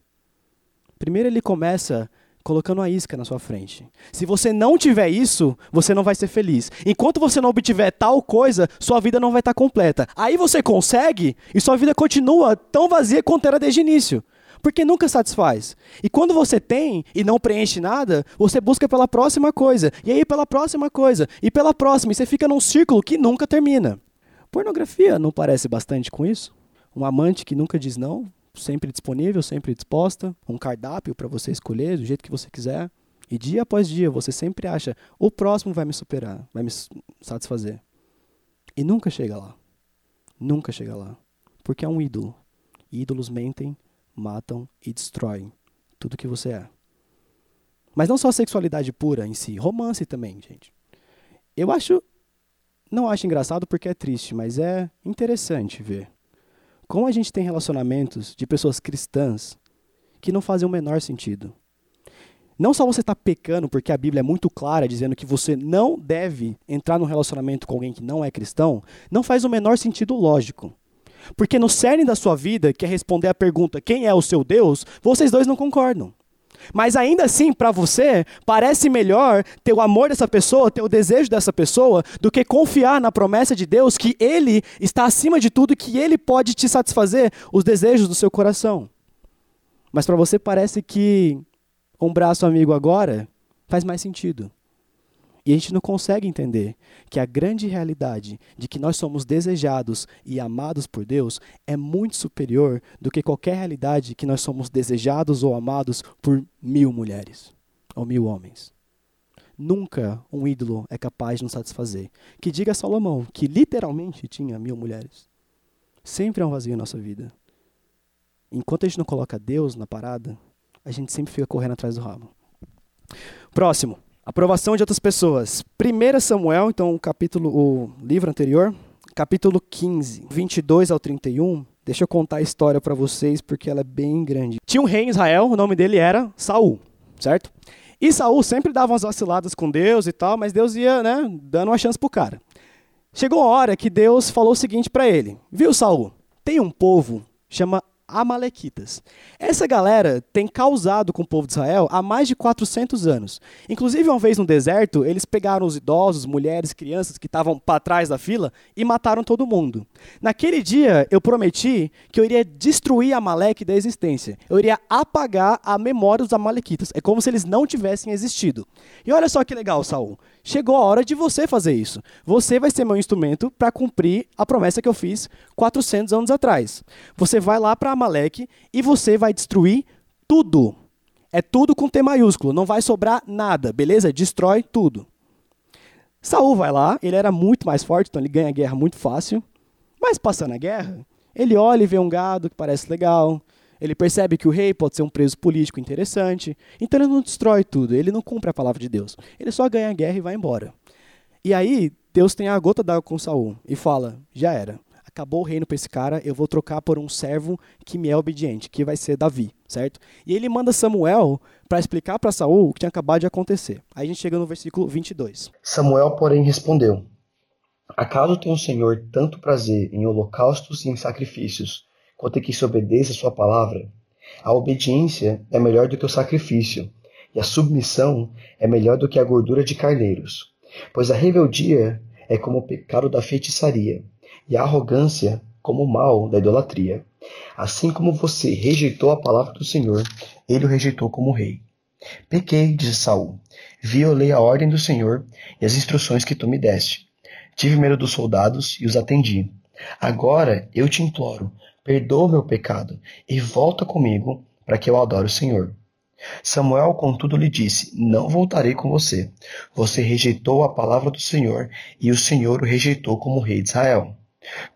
Primeiro ele começa colocando uma isca na sua frente. Se você não tiver isso, você não vai ser feliz. Enquanto você não obtiver tal coisa, sua vida não vai estar completa. Aí você consegue e sua vida continua tão vazia quanto era desde o início. Porque nunca satisfaz. E quando você tem e não preenche nada, você busca pela próxima coisa, e aí pela próxima coisa, e pela próxima, e você fica num círculo que nunca termina. Pornografia não parece bastante com isso? Um amante que nunca diz não, sempre disponível, sempre disposta, um cardápio para você escolher do jeito que você quiser. E dia após dia você sempre acha: o próximo vai me superar, vai me satisfazer. E nunca chega lá. Nunca chega lá. Porque é um ídolo. Ídolos mentem, matam e destroem tudo que você é. Mas não só a sexualidade pura em si, romance também, gente. Eu acho. Não acho engraçado porque é triste, mas é interessante ver como a gente tem relacionamentos de pessoas cristãs que não fazem o menor sentido. Não só você está pecando, porque a Bíblia é muito clara dizendo que você não deve entrar num relacionamento com alguém que não é cristão, não faz o menor sentido lógico. Porque no cerne da sua vida, que é responder a pergunta quem é o seu Deus, vocês dois não concordam. Mas ainda assim, para você, parece melhor ter o amor dessa pessoa, ter o desejo dessa pessoa, do que confiar na promessa de Deus que Ele está acima de tudo e que Ele pode te satisfazer os desejos do seu coração. Mas para você parece que um braço amigo agora faz mais sentido. E a gente não consegue entender que a grande realidade de que nós somos desejados e amados por Deus é muito superior do que qualquer realidade que nós somos desejados ou amados por mil mulheres ou mil homens. Nunca um ídolo é capaz de nos satisfazer. Que diga Salomão, que literalmente tinha mil mulheres. Sempre é um vazio em nossa vida. Enquanto a gente não coloca Deus na parada, a gente sempre fica correndo atrás do rabo. Próximo. Aprovação de outras pessoas. 1 Samuel, então o capítulo, o livro anterior, capítulo 15, 22 ao 31. Deixa eu contar a história para vocês porque ela é bem grande. Tinha um rei em Israel, o nome dele era Saul, certo? E Saul sempre dava umas vaciladas com Deus e tal, mas Deus ia, né, dando uma chance pro cara. Chegou a hora que Deus falou o seguinte para ele: "Viu, Saul? Tem um povo chama Amalequitas. Essa galera tem causado com o povo de Israel há mais de 400 anos. Inclusive, uma vez no deserto, eles pegaram os idosos, mulheres, crianças que estavam para trás da fila e mataram todo mundo. Naquele dia, eu prometi que eu iria destruir Amaleque da existência. Eu iria apagar a memória dos Amalequitas. É como se eles não tivessem existido. E olha só que legal, Saul. Chegou a hora de você fazer isso. Você vai ser meu instrumento para cumprir a promessa que eu fiz 400 anos atrás. Você vai lá para Amaleque e você vai destruir tudo. É tudo com T maiúsculo, não vai sobrar nada, beleza? Destrói tudo. Saul vai lá, ele era muito mais forte, então ele ganha a guerra muito fácil. Mas passando a guerra, ele olha e vê um gado que parece legal, ele percebe que o rei pode ser um preso político interessante, então ele não destrói tudo, ele não cumpre a palavra de Deus. Ele só ganha a guerra e vai embora. E aí, Deus tem a gota d'água com Saul e fala: já era. Acabou o reino para esse cara, eu vou trocar por um servo que me é obediente, que vai ser Davi, certo? E ele manda Samuel para explicar para Saul o que tinha acabado de acontecer. Aí a gente chega no versículo 22. Samuel, porém, respondeu: Acaso tem o Senhor tanto prazer em holocaustos e em sacrifícios, quanto que se obedeça a sua palavra. A obediência é melhor do que o sacrifício, e a submissão é melhor do que a gordura de carneiros. Pois a rebeldia é como o pecado da feitiçaria, e a arrogância como o mal da idolatria. Assim como você rejeitou a palavra do Senhor, ele o rejeitou como rei. Pequei, disse Saul, violei a ordem do Senhor e as instruções que tu me deste. Tive medo dos soldados e os atendi. Agora eu te imploro, perdoa meu pecado e volta comigo para que eu adore o Senhor. Samuel, contudo, lhe disse: Não voltarei com você. Você rejeitou a palavra do Senhor e o Senhor o rejeitou como rei de Israel.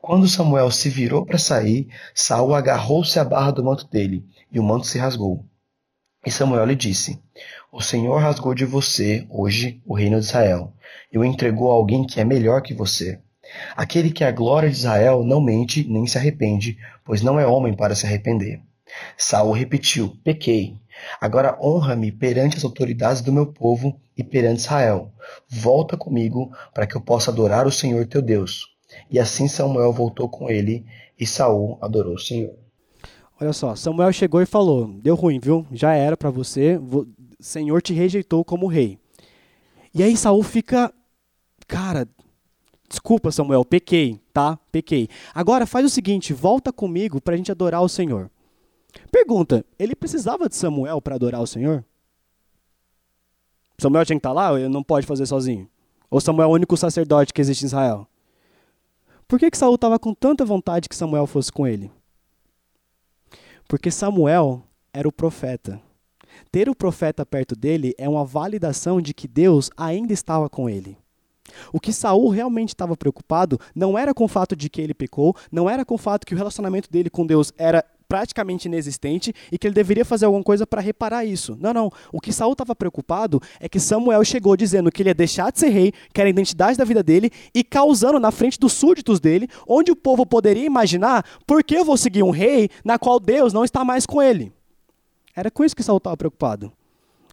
Quando Samuel se virou para sair, Saul agarrou-se à barra do manto dele e o manto se rasgou. E Samuel lhe disse: O Senhor rasgou de você hoje o reino de Israel e o entregou a alguém que é melhor que você. Aquele que é a glória de Israel não mente nem se arrepende, pois não é homem para se arrepender. Saul repetiu: Pequei. Agora honra-me perante as autoridades do meu povo e perante Israel. Volta comigo para que eu possa adorar o Senhor teu Deus. E assim Samuel voltou com ele e Saul adorou o Senhor. Olha só, Samuel chegou e falou: Deu ruim, viu? Já era para você. O Senhor te rejeitou como rei. E aí Saul fica, cara, Desculpa, Samuel, pequei, tá? Pequei. Agora faz o seguinte, volta comigo para a gente adorar o Senhor. Pergunta: ele precisava de Samuel para adorar o Senhor? Samuel tinha que estar tá lá? Ele não pode fazer sozinho? Ou Samuel é o único sacerdote que existe em Israel? Por que, que Saul estava com tanta vontade que Samuel fosse com ele? Porque Samuel era o profeta. Ter o profeta perto dele é uma validação de que Deus ainda estava com ele. O que Saul realmente estava preocupado não era com o fato de que ele pecou, não era com o fato que o relacionamento dele com Deus era praticamente inexistente e que ele deveria fazer alguma coisa para reparar isso. Não, não. O que Saul estava preocupado é que Samuel chegou dizendo que ele ia deixar de ser rei, que era a identidade da vida dele, e causando na frente dos súditos dele, onde o povo poderia imaginar por que eu vou seguir um rei na qual Deus não está mais com ele. Era com isso que Saul estava preocupado.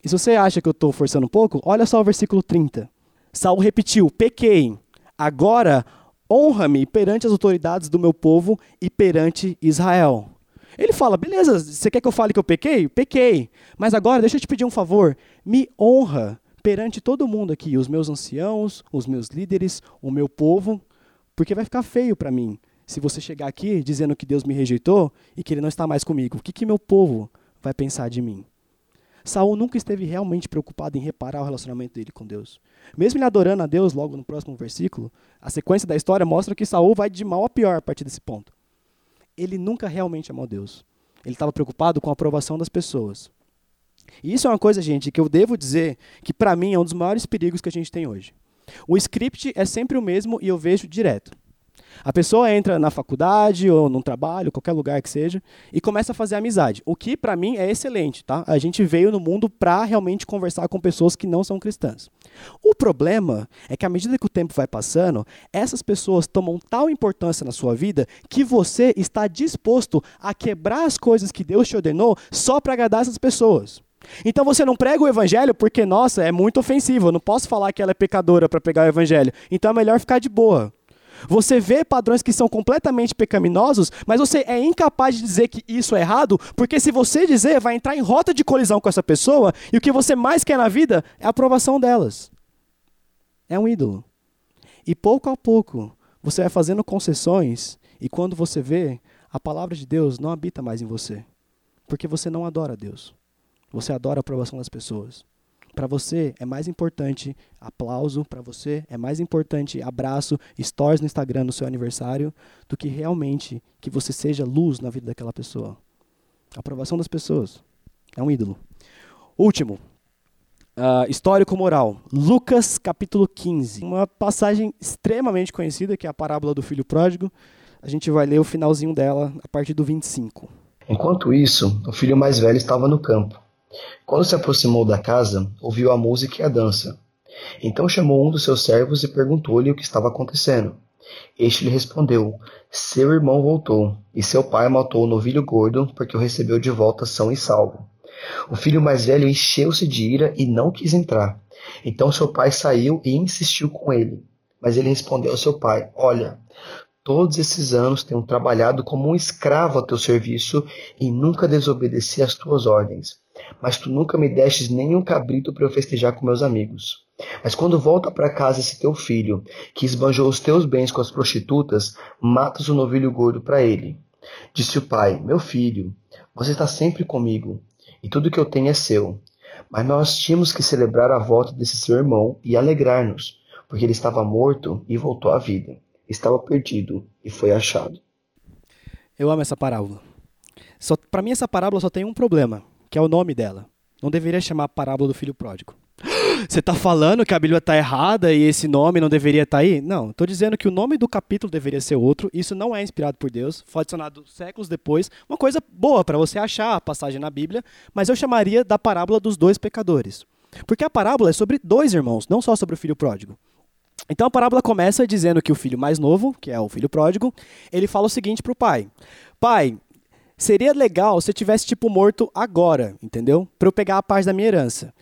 E se você acha que eu estou forçando um pouco, olha só o versículo 30. Saul repetiu: Pequei, agora honra-me perante as autoridades do meu povo e perante Israel. Ele fala: beleza, você quer que eu fale que eu pequei? Pequei. Mas agora, deixa eu te pedir um favor. Me honra perante todo mundo aqui, os meus anciãos, os meus líderes, o meu povo, porque vai ficar feio para mim se você chegar aqui dizendo que Deus me rejeitou e que ele não está mais comigo. O que, que meu povo vai pensar de mim? Saul nunca esteve realmente preocupado em reparar o relacionamento dele com Deus. Mesmo ele adorando a Deus, logo no próximo versículo, a sequência da história mostra que Saul vai de mal a pior a partir desse ponto ele nunca realmente amou Deus. Ele estava preocupado com a aprovação das pessoas. E isso é uma coisa, gente, que eu devo dizer que para mim é um dos maiores perigos que a gente tem hoje. O script é sempre o mesmo e eu vejo direto. A pessoa entra na faculdade ou num trabalho, qualquer lugar que seja, e começa a fazer amizade. O que para mim é excelente, tá? A gente veio no mundo para realmente conversar com pessoas que não são cristãs. O problema é que à medida que o tempo vai passando, essas pessoas tomam tal importância na sua vida que você está disposto a quebrar as coisas que Deus te ordenou só para agradar essas pessoas. Então você não prega o evangelho porque, nossa, é muito ofensivo. Eu não posso falar que ela é pecadora para pregar o evangelho. Então é melhor ficar de boa. Você vê padrões que são completamente pecaminosos, mas você é incapaz de dizer que isso é errado, porque se você dizer, vai entrar em rota de colisão com essa pessoa, e o que você mais quer na vida é a aprovação delas. É um ídolo. E pouco a pouco, você vai fazendo concessões, e quando você vê, a palavra de Deus não habita mais em você. Porque você não adora Deus. Você adora a aprovação das pessoas. Para você é mais importante aplauso, para você é mais importante abraço, stories no Instagram no seu aniversário, do que realmente que você seja luz na vida daquela pessoa. A aprovação das pessoas é um ídolo. Último, uh, histórico moral. Lucas capítulo 15. Uma passagem extremamente conhecida, que é a parábola do filho pródigo. A gente vai ler o finalzinho dela a partir do 25. Enquanto isso, o filho mais velho estava no campo. Quando se aproximou da casa, ouviu a música e a dança. Então chamou um dos seus servos e perguntou-lhe o que estava acontecendo. Este lhe respondeu: Seu irmão voltou, e seu pai matou o novilho gordo, porque o recebeu de volta são e salvo. O filho mais velho encheu-se de ira e não quis entrar. Então seu pai saiu e insistiu com ele. Mas ele respondeu ao seu pai: Olha, todos esses anos tenho trabalhado como um escravo a teu serviço e nunca desobedeci às tuas ordens mas tu nunca me destes nenhum cabrito para eu festejar com meus amigos. Mas quando volta para casa esse teu filho, que esbanjou os teus bens com as prostitutas, matas o novilho gordo para ele. Disse o pai: Meu filho, você está sempre comigo, e tudo que eu tenho é seu. Mas nós tínhamos que celebrar a volta desse seu irmão e alegrar-nos, porque ele estava morto e voltou à vida. Estava perdido e foi achado. Eu amo essa parábola. Para mim, essa parábola só tem um problema que é o nome dela. Não deveria chamar parábola do filho pródigo. Você está falando que a Bíblia está errada e esse nome não deveria estar tá aí? Não, estou dizendo que o nome do capítulo deveria ser outro. Isso não é inspirado por Deus, foi adicionado séculos depois. Uma coisa boa para você achar a passagem na Bíblia, mas eu chamaria da parábola dos dois pecadores. Porque a parábola é sobre dois irmãos, não só sobre o filho pródigo. Então a parábola começa dizendo que o filho mais novo, que é o filho pródigo, ele fala o seguinte para o pai: Pai, Seria legal se eu tivesse, tipo, morto agora, entendeu? Para eu pegar a parte da minha herança.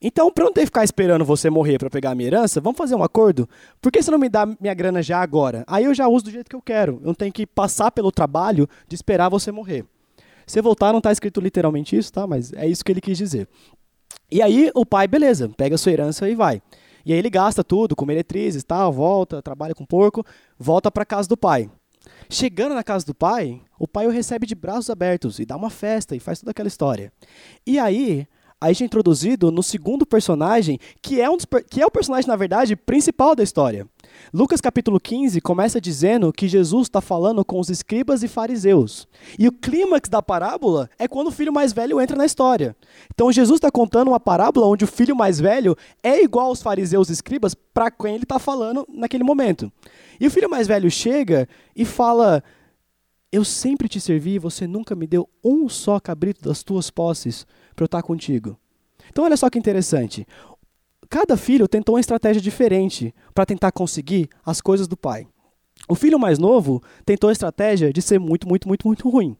Então, para eu não ter que ficar esperando você morrer para pegar a minha herança, vamos fazer um acordo? Por que você não me dá minha grana já agora? Aí eu já uso do jeito que eu quero. Eu não tenho que passar pelo trabalho de esperar você morrer. Se voltar, não está escrito literalmente isso, tá? Mas é isso que ele quis dizer. E aí o pai, beleza, pega a sua herança e vai. E aí ele gasta tudo com meretrizes, tal, volta, trabalha com porco, volta para casa do pai. Chegando na casa do pai, o pai o recebe de braços abertos e dá uma festa e faz toda aquela história. E aí, a gente é introduzido no segundo personagem, que é, um que é o personagem, na verdade, principal da história. Lucas capítulo 15 começa dizendo que Jesus está falando com os escribas e fariseus. E o clímax da parábola é quando o filho mais velho entra na história. Então Jesus está contando uma parábola onde o filho mais velho é igual aos fariseus e escribas para quem ele está falando naquele momento. E o filho mais velho chega e fala: Eu sempre te servi você nunca me deu um só cabrito das tuas posses para eu estar contigo. Então olha só que interessante. Cada filho tentou uma estratégia diferente para tentar conseguir as coisas do pai. O filho mais novo tentou a estratégia de ser muito, muito, muito, muito ruim.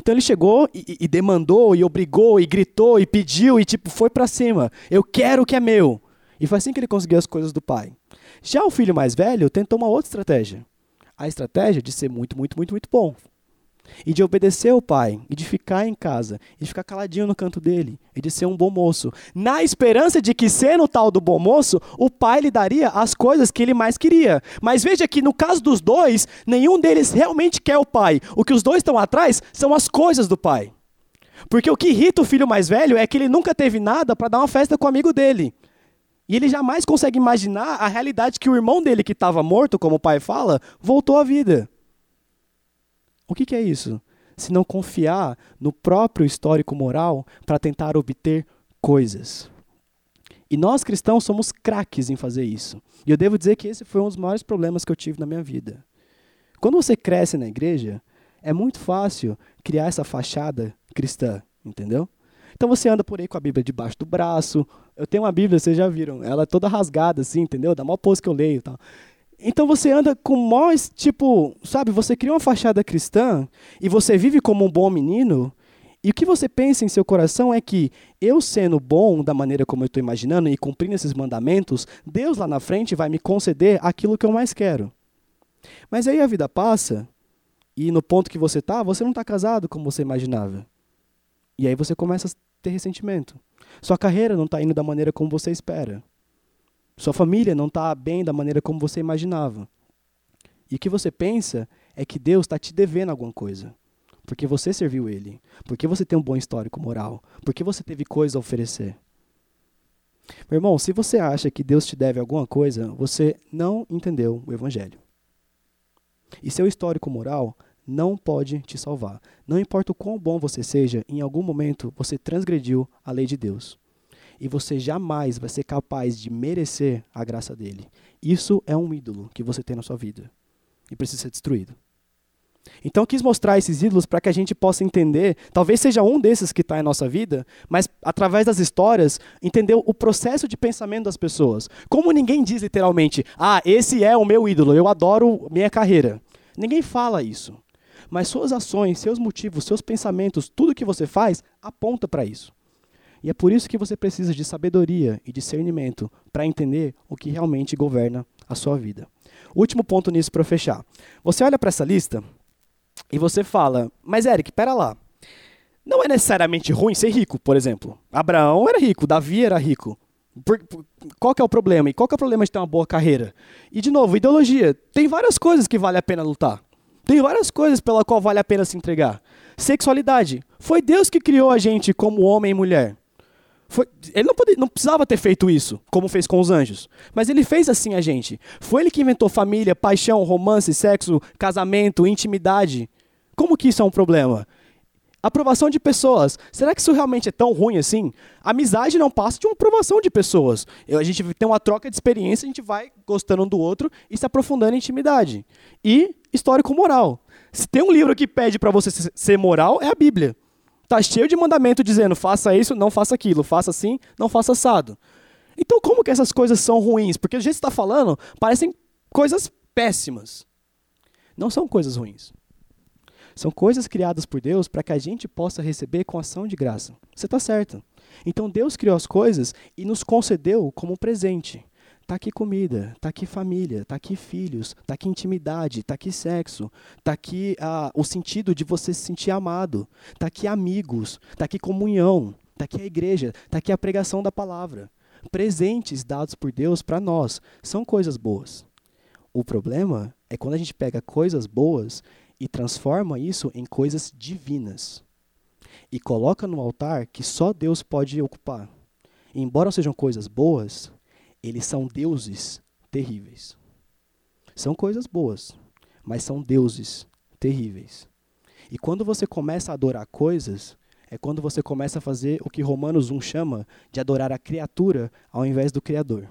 Então ele chegou e, e demandou, e obrigou, e gritou, e pediu, e tipo, foi para cima. Eu quero o que é meu. E foi assim que ele conseguiu as coisas do pai. Já o filho mais velho tentou uma outra estratégia. A estratégia de ser muito, muito, muito, muito bom e de obedecer ao pai, e de ficar em casa, e de ficar caladinho no canto dele, e de ser um bom moço, na esperança de que, sendo tal do bom moço, o pai lhe daria as coisas que ele mais queria. Mas veja que no caso dos dois, nenhum deles realmente quer o pai. O que os dois estão atrás são as coisas do pai. Porque o que irrita o filho mais velho é que ele nunca teve nada para dar uma festa com o amigo dele. E ele jamais consegue imaginar a realidade que o irmão dele, que estava morto, como o pai fala, voltou à vida. O que, que é isso? Se não confiar no próprio histórico moral para tentar obter coisas. E nós cristãos somos craques em fazer isso. E eu devo dizer que esse foi um dos maiores problemas que eu tive na minha vida. Quando você cresce na igreja, é muito fácil criar essa fachada cristã, entendeu? Então você anda por aí com a Bíblia debaixo do braço. Eu tenho uma Bíblia, vocês já viram, ela é toda rasgada assim, entendeu? Dá maior pose que eu leio, tal. Então você anda com mais, tipo, sabe, você cria uma fachada cristã e você vive como um bom menino, e o que você pensa em seu coração é que eu sendo bom da maneira como eu estou imaginando e cumprindo esses mandamentos, Deus lá na frente vai me conceder aquilo que eu mais quero. Mas aí a vida passa e no ponto que você está, você não está casado como você imaginava. E aí você começa a ter ressentimento. Sua carreira não está indo da maneira como você espera. Sua família não está bem da maneira como você imaginava. E o que você pensa é que Deus está te devendo alguma coisa. Porque você serviu Ele. Porque você tem um bom histórico moral. Porque você teve coisa a oferecer. Meu irmão, se você acha que Deus te deve alguma coisa, você não entendeu o Evangelho. E seu histórico moral não pode te salvar. Não importa o quão bom você seja, em algum momento você transgrediu a lei de Deus e você jamais vai ser capaz de merecer a graça dele. Isso é um ídolo que você tem na sua vida e precisa ser destruído. Então, eu quis mostrar esses ídolos para que a gente possa entender, talvez seja um desses que está em nossa vida, mas através das histórias, entender o processo de pensamento das pessoas. Como ninguém diz literalmente, ah, esse é o meu ídolo, eu adoro minha carreira. Ninguém fala isso. Mas suas ações, seus motivos, seus pensamentos, tudo que você faz aponta para isso. E é por isso que você precisa de sabedoria e discernimento para entender o que realmente governa a sua vida. Último ponto nisso para fechar. Você olha para essa lista e você fala: Mas Eric, pera lá. Não é necessariamente ruim ser rico, por exemplo. Abraão era rico, Davi era rico. Por, por, qual é o problema? E qual é o problema de ter uma boa carreira? E, de novo, ideologia. Tem várias coisas que vale a pena lutar. Tem várias coisas pela qual vale a pena se entregar. Sexualidade. Foi Deus que criou a gente como homem e mulher. Foi, ele não, podia, não precisava ter feito isso, como fez com os anjos. Mas ele fez assim a gente. Foi ele que inventou família, paixão, romance, sexo, casamento, intimidade. Como que isso é um problema? Aprovação de pessoas. Será que isso realmente é tão ruim assim? Amizade não passa de uma aprovação de pessoas. A gente tem uma troca de experiência, a gente vai gostando um do outro e se aprofundando em intimidade. E histórico moral. Se tem um livro que pede para você ser moral, é a Bíblia. Está cheio de mandamento dizendo faça isso, não faça aquilo, faça assim, não faça assado. Então como que essas coisas são ruins? Porque a gente está falando, parecem coisas péssimas. Não são coisas ruins. São coisas criadas por Deus para que a gente possa receber com ação de graça. Você está certo. Então Deus criou as coisas e nos concedeu como presente. Tá aqui comida, tá aqui família, tá aqui filhos, tá aqui intimidade, tá aqui sexo, tá aqui ah, o sentido de você se sentir amado, tá aqui amigos, tá aqui comunhão, tá aqui a igreja, tá aqui a pregação da palavra. Presentes dados por Deus para nós são coisas boas. O problema é quando a gente pega coisas boas e transforma isso em coisas divinas e coloca no altar que só Deus pode ocupar. E, embora sejam coisas boas, eles são deuses terríveis. São coisas boas, mas são deuses terríveis. E quando você começa a adorar coisas, é quando você começa a fazer o que Romanos 1 chama de adorar a criatura ao invés do Criador.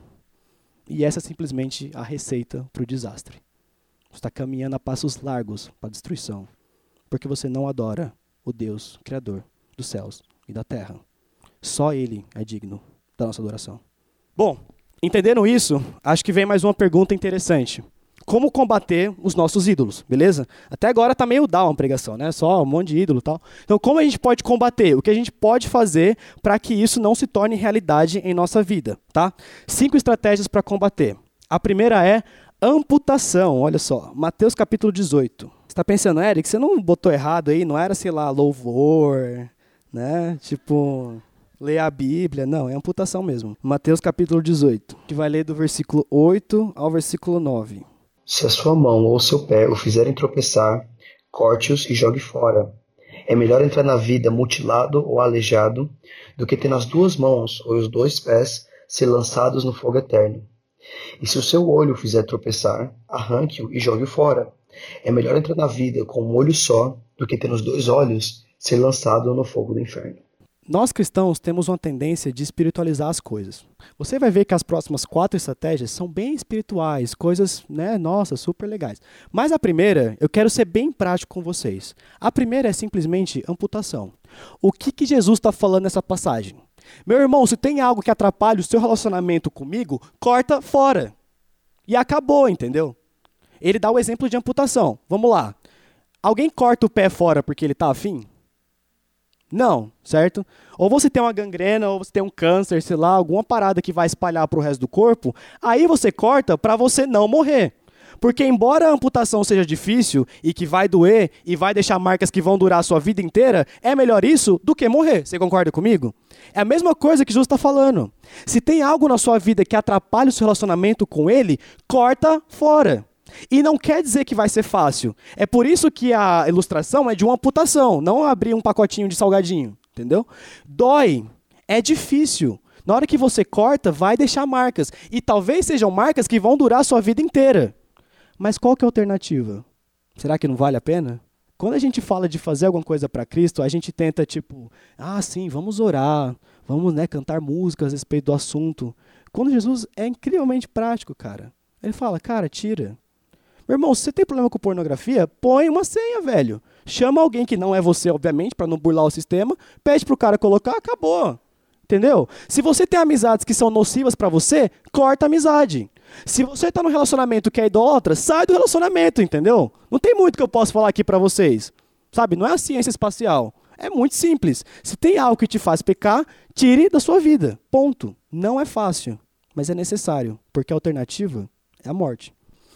E essa é simplesmente a receita para o desastre. Você está caminhando a passos largos para a destruição, porque você não adora o Deus Criador dos céus e da terra. Só Ele é digno da nossa adoração. Bom, entendendo isso, acho que vem mais uma pergunta interessante. Como combater os nossos ídolos, beleza? Até agora tá meio down a pregação, né? Só um monte de ídolo e tal. Então, como a gente pode combater? O que a gente pode fazer para que isso não se torne realidade em nossa vida, tá? Cinco estratégias para combater. A primeira é amputação. Olha só, Mateus capítulo 18. Você está pensando, Eric, você não botou errado aí? Não era, sei lá, louvor, né? Tipo, ler a Bíblia. Não, é amputação mesmo. Mateus capítulo 18, que vai ler do versículo 8 ao versículo 9. Se a sua mão ou seu pé o fizerem tropeçar, corte-os e jogue fora. É melhor entrar na vida mutilado ou aleijado do que ter nas duas mãos ou os dois pés ser lançados no fogo eterno. E se o seu olho o fizer tropeçar, arranque-o e jogue-o fora. É melhor entrar na vida com um olho só do que ter nos dois olhos ser lançado no fogo do inferno. Nós cristãos temos uma tendência de espiritualizar as coisas. Você vai ver que as próximas quatro estratégias são bem espirituais, coisas, né, nossa, super legais. Mas a primeira, eu quero ser bem prático com vocês. A primeira é simplesmente amputação. O que, que Jesus está falando nessa passagem? Meu irmão, se tem algo que atrapalha o seu relacionamento comigo, corta fora. E acabou, entendeu? Ele dá o exemplo de amputação. Vamos lá. Alguém corta o pé fora porque ele está afim? Não, certo? Ou você tem uma gangrena, ou você tem um câncer, sei lá, alguma parada que vai espalhar para o resto do corpo, aí você corta para você não morrer. Porque embora a amputação seja difícil e que vai doer e vai deixar marcas que vão durar a sua vida inteira, é melhor isso do que morrer. Você concorda comigo? É a mesma coisa que Jesus está falando. Se tem algo na sua vida que atrapalha o seu relacionamento com ele, corta fora. E não quer dizer que vai ser fácil. É por isso que a ilustração é de uma amputação, não abrir um pacotinho de salgadinho, entendeu? Dói, é difícil. Na hora que você corta, vai deixar marcas. E talvez sejam marcas que vão durar a sua vida inteira. Mas qual que é a alternativa? Será que não vale a pena? Quando a gente fala de fazer alguma coisa para Cristo, a gente tenta tipo, ah, sim, vamos orar, vamos, né, cantar músicas a respeito do assunto. Quando Jesus é incrivelmente prático, cara. Ele fala, cara, tira. Meu irmão, se você tem problema com pornografia, põe uma senha, velho. Chama alguém que não é você, obviamente, para não burlar o sistema, pede pro cara colocar, acabou. Entendeu? Se você tem amizades que são nocivas para você, corta a amizade. Se você está num relacionamento que é idólatra, sai do relacionamento, entendeu? Não tem muito que eu possa falar aqui para vocês. Sabe, não é a ciência espacial. É muito simples. Se tem algo que te faz pecar, tire da sua vida. Ponto. Não é fácil, mas é necessário, porque a alternativa é a morte.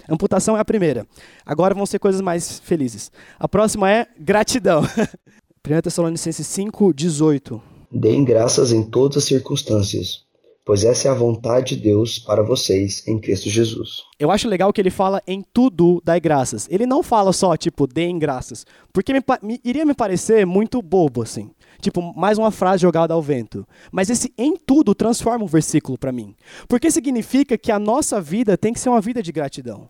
Amputação é a primeira. Agora vão ser coisas mais felizes. A próxima é gratidão. 1 Tessalonicenses 5, 18. Deem graças em todas as circunstâncias, pois essa é a vontade de Deus para vocês em Cristo Jesus. Eu acho legal que ele fala em tudo dai graças. Ele não fala só, tipo, deem graças. Porque me, me, iria me parecer muito bobo, assim. Tipo, mais uma frase jogada ao vento. Mas esse em tudo transforma o versículo para mim. Porque significa que a nossa vida tem que ser uma vida de gratidão.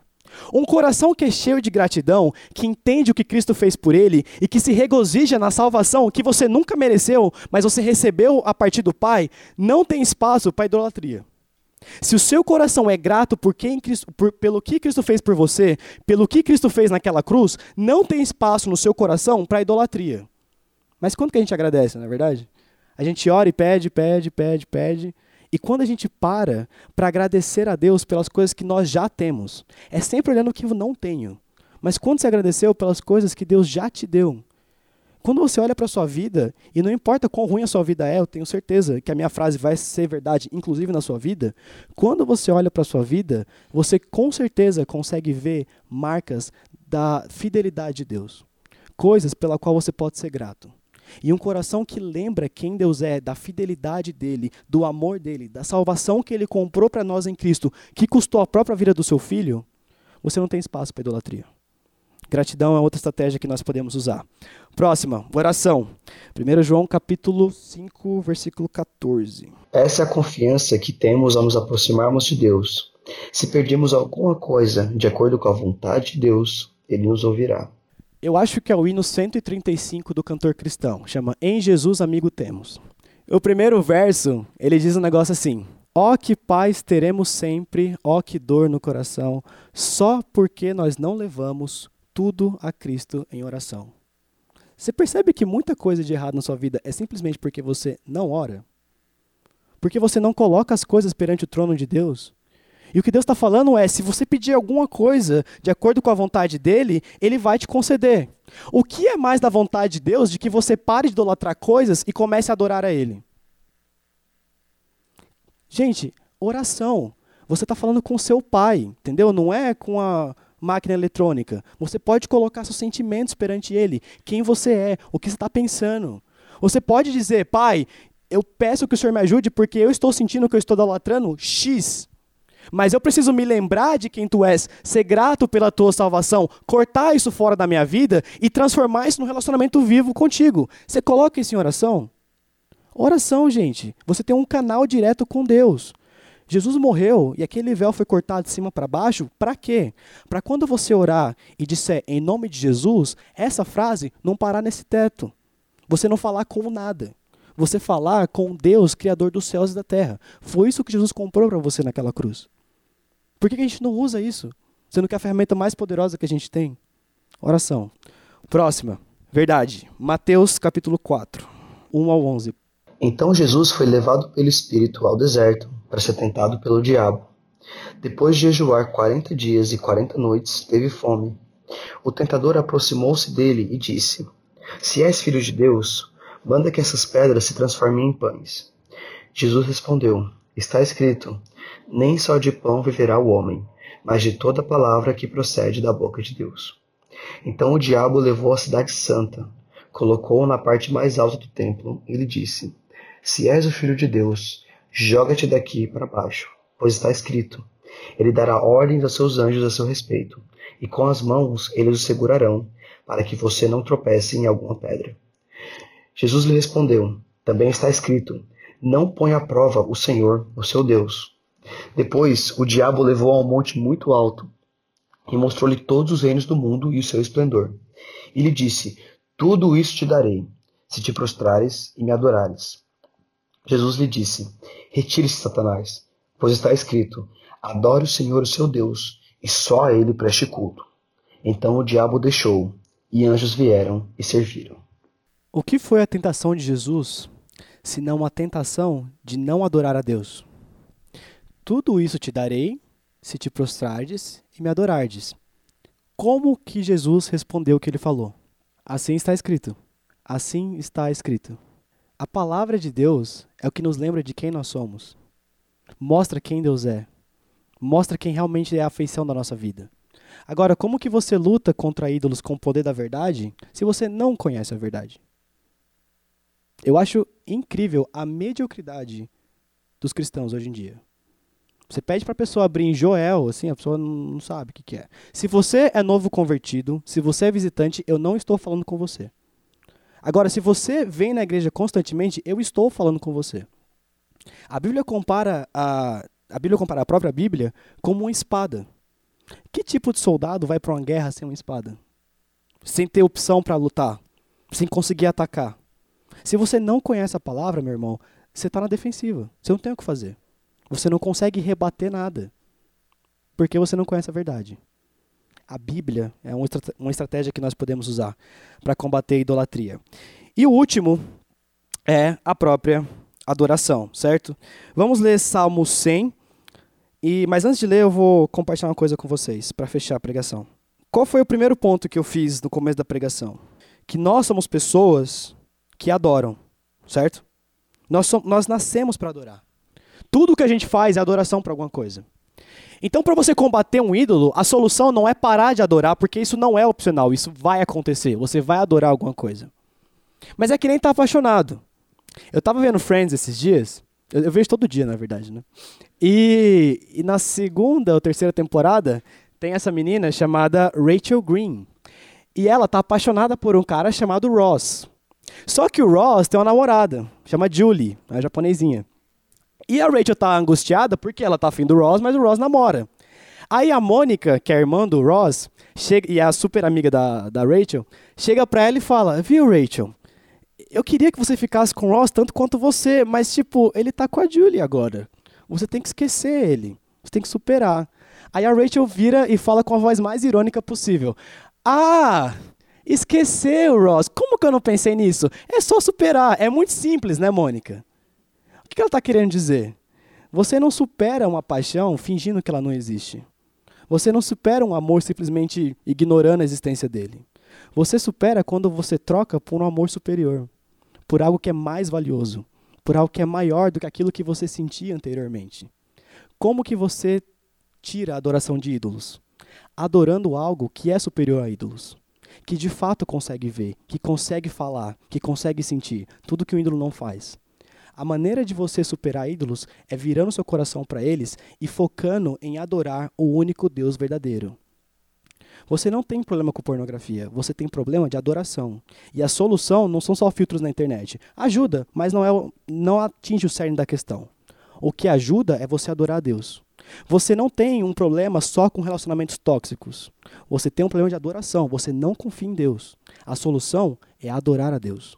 Um coração que é cheio de gratidão, que entende o que Cristo fez por ele e que se regozija na salvação que você nunca mereceu, mas você recebeu a partir do Pai, não tem espaço para idolatria. Se o seu coração é grato por quem Cristo, por, pelo que Cristo fez por você, pelo que Cristo fez naquela cruz, não tem espaço no seu coração para idolatria. Mas quando que a gente agradece, não é verdade? A gente ora e pede, pede, pede, pede, e quando a gente para para agradecer a Deus pelas coisas que nós já temos, é sempre olhando o que eu não tenho. Mas quando você agradeceu pelas coisas que Deus já te deu, quando você olha para a sua vida, e não importa quão ruim a sua vida é, eu tenho certeza que a minha frase vai ser verdade, inclusive na sua vida. Quando você olha para a sua vida, você com certeza consegue ver marcas da fidelidade de Deus, coisas pela qual você pode ser grato. E um coração que lembra quem Deus é, da fidelidade dele, do amor dele, da salvação que ele comprou para nós em Cristo, que custou a própria vida do seu filho, você não tem espaço para idolatria. Gratidão é outra estratégia que nós podemos usar. Próxima, oração. 1 João capítulo 5, versículo 14. Essa é a confiança que temos ao nos aproximarmos de Deus. Se perdemos alguma coisa de acordo com a vontade de Deus, Ele nos ouvirá. Eu acho que é o hino 135 do cantor cristão, chama Em Jesus Amigo Temos. O primeiro verso, ele diz um negócio assim: Ó oh, que paz teremos sempre, ó oh, que dor no coração, só porque nós não levamos tudo a Cristo em oração. Você percebe que muita coisa de errado na sua vida é simplesmente porque você não ora? Porque você não coloca as coisas perante o trono de Deus? E o que Deus está falando é: se você pedir alguma coisa de acordo com a vontade dele, ele vai te conceder. O que é mais da vontade de Deus de que você pare de idolatrar coisas e comece a adorar a ele? Gente, oração. Você está falando com seu pai, entendeu? Não é com a máquina eletrônica. Você pode colocar seus sentimentos perante ele, quem você é, o que você está pensando. Você pode dizer, pai, eu peço que o senhor me ajude porque eu estou sentindo que eu estou idolatrando X. Mas eu preciso me lembrar de quem tu és, ser grato pela tua salvação, cortar isso fora da minha vida e transformar isso num relacionamento vivo contigo. Você coloca isso em oração? Oração, gente. Você tem um canal direto com Deus. Jesus morreu e aquele véu foi cortado de cima para baixo, para quê? Para quando você orar e disser em nome de Jesus, essa frase não parar nesse teto. Você não falar com nada. Você falar com Deus, Criador dos céus e da terra. Foi isso que Jesus comprou para você naquela cruz. Por que a gente não usa isso? Sendo que a ferramenta mais poderosa que a gente tem? Oração. Próxima. Verdade. Mateus capítulo 4, 1 ao 11. Então Jesus foi levado pelo Espírito ao deserto para ser tentado pelo diabo. Depois de jejuar quarenta dias e quarenta noites, teve fome. O tentador aproximou-se dele e disse: Se és filho de Deus, manda que essas pedras se transformem em pães. Jesus respondeu: Está escrito: Nem só de pão viverá o homem, mas de toda palavra que procede da boca de Deus. Então o diabo levou a cidade santa, colocou-o na parte mais alta do templo e lhe disse: Se és o filho de Deus, joga-te daqui para baixo, pois está escrito: Ele dará ordens aos seus anjos a seu respeito, e com as mãos eles o segurarão, para que você não tropece em alguma pedra. Jesus lhe respondeu: Também está escrito: Não ponha à prova o Senhor, o seu Deus. Depois o diabo levou a um monte muito alto e mostrou-lhe todos os reinos do mundo e o seu esplendor. E lhe disse: Tudo isso te darei, se te prostrares e me adorares. Jesus lhe disse: Retire-se, Satanás, pois está escrito: Adore o Senhor, o seu Deus, e só a ele preste culto. Então o diabo deixou, e anjos vieram e serviram. O que foi a tentação de Jesus, senão a tentação de não adorar a Deus? Tudo isso te darei, se te prostrardes e me adorardes. Como que Jesus respondeu o que ele falou? Assim está escrito. Assim está escrito. A palavra de Deus é o que nos lembra de quem nós somos. Mostra quem Deus é. Mostra quem realmente é a afeição da nossa vida. Agora, como que você luta contra ídolos com o poder da verdade se você não conhece a verdade? Eu acho incrível a mediocridade dos cristãos hoje em dia. Você pede para a pessoa abrir em Joel, assim, a pessoa não sabe o que, que é. Se você é novo convertido, se você é visitante, eu não estou falando com você. Agora, se você vem na igreja constantemente, eu estou falando com você. A Bíblia compara a, a Bíblia compara a própria Bíblia como uma espada. Que tipo de soldado vai para uma guerra sem uma espada? Sem ter opção para lutar, sem conseguir atacar. Se você não conhece a palavra, meu irmão, você está na defensiva. Você não tem o que fazer. Você não consegue rebater nada. Porque você não conhece a verdade. A Bíblia é uma estratégia que nós podemos usar para combater a idolatria. E o último é a própria adoração, certo? Vamos ler Salmo 100. E, mas antes de ler, eu vou compartilhar uma coisa com vocês para fechar a pregação. Qual foi o primeiro ponto que eu fiz no começo da pregação? Que nós somos pessoas que adoram, certo? Nós, somos, nós nascemos para adorar. Tudo que a gente faz é adoração para alguma coisa. Então, para você combater um ídolo, a solução não é parar de adorar, porque isso não é opcional, isso vai acontecer. Você vai adorar alguma coisa. Mas é que nem tá apaixonado. Eu tava vendo Friends esses dias, eu, eu vejo todo dia, na verdade, né? E, e, na segunda ou terceira temporada, tem essa menina chamada Rachel Green. E ela tá apaixonada por um cara chamado Ross. Só que o Ross tem uma namorada, chama Julie, a japonesinha. E a Rachel tá angustiada porque ela tá afim do Ross, mas o Ross namora. Aí a Mônica, que é a irmã do Ross, chega, e é a super amiga da, da Rachel, chega pra ela e fala: Viu, Rachel? Eu queria que você ficasse com o Ross tanto quanto você, mas, tipo, ele tá com a Julie agora. Você tem que esquecer ele. Você tem que superar. Aí a Rachel vira e fala com a voz mais irônica possível: Ah, esqueceu, Ross. Como que eu não pensei nisso? É só superar. É muito simples, né, Mônica? O que ela está querendo dizer? Você não supera uma paixão fingindo que ela não existe. Você não supera um amor simplesmente ignorando a existência dele. Você supera quando você troca por um amor superior, por algo que é mais valioso, por algo que é maior do que aquilo que você sentia anteriormente. Como que você tira a adoração de ídolos? Adorando algo que é superior a ídolos, que de fato consegue ver, que consegue falar, que consegue sentir, tudo que o ídolo não faz. A maneira de você superar ídolos é virando seu coração para eles e focando em adorar o único Deus verdadeiro. Você não tem problema com pornografia, você tem problema de adoração. E a solução não são só filtros na internet. Ajuda, mas não, é, não atinge o cerne da questão. O que ajuda é você adorar a Deus. Você não tem um problema só com relacionamentos tóxicos. Você tem um problema de adoração. Você não confia em Deus. A solução é adorar a Deus.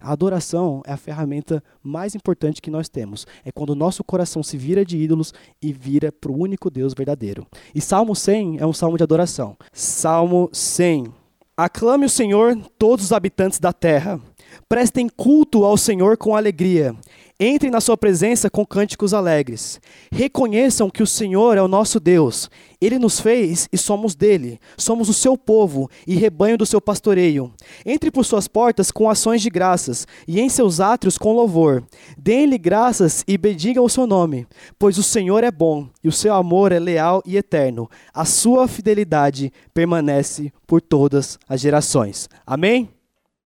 A adoração é a ferramenta mais importante que nós temos. É quando o nosso coração se vira de ídolos e vira para o único Deus verdadeiro. E Salmo 100 é um salmo de adoração. Salmo 100. Aclame o Senhor, todos os habitantes da terra. Prestem culto ao Senhor com alegria. Entrem na sua presença com cânticos alegres. Reconheçam que o Senhor é o nosso Deus. Ele nos fez e somos dele. Somos o seu povo e rebanho do seu pastoreio. Entre por suas portas com ações de graças e em seus átrios com louvor. Deem-lhe graças e bendigam o seu nome, pois o Senhor é bom e o seu amor é leal e eterno. A sua fidelidade permanece por todas as gerações. Amém?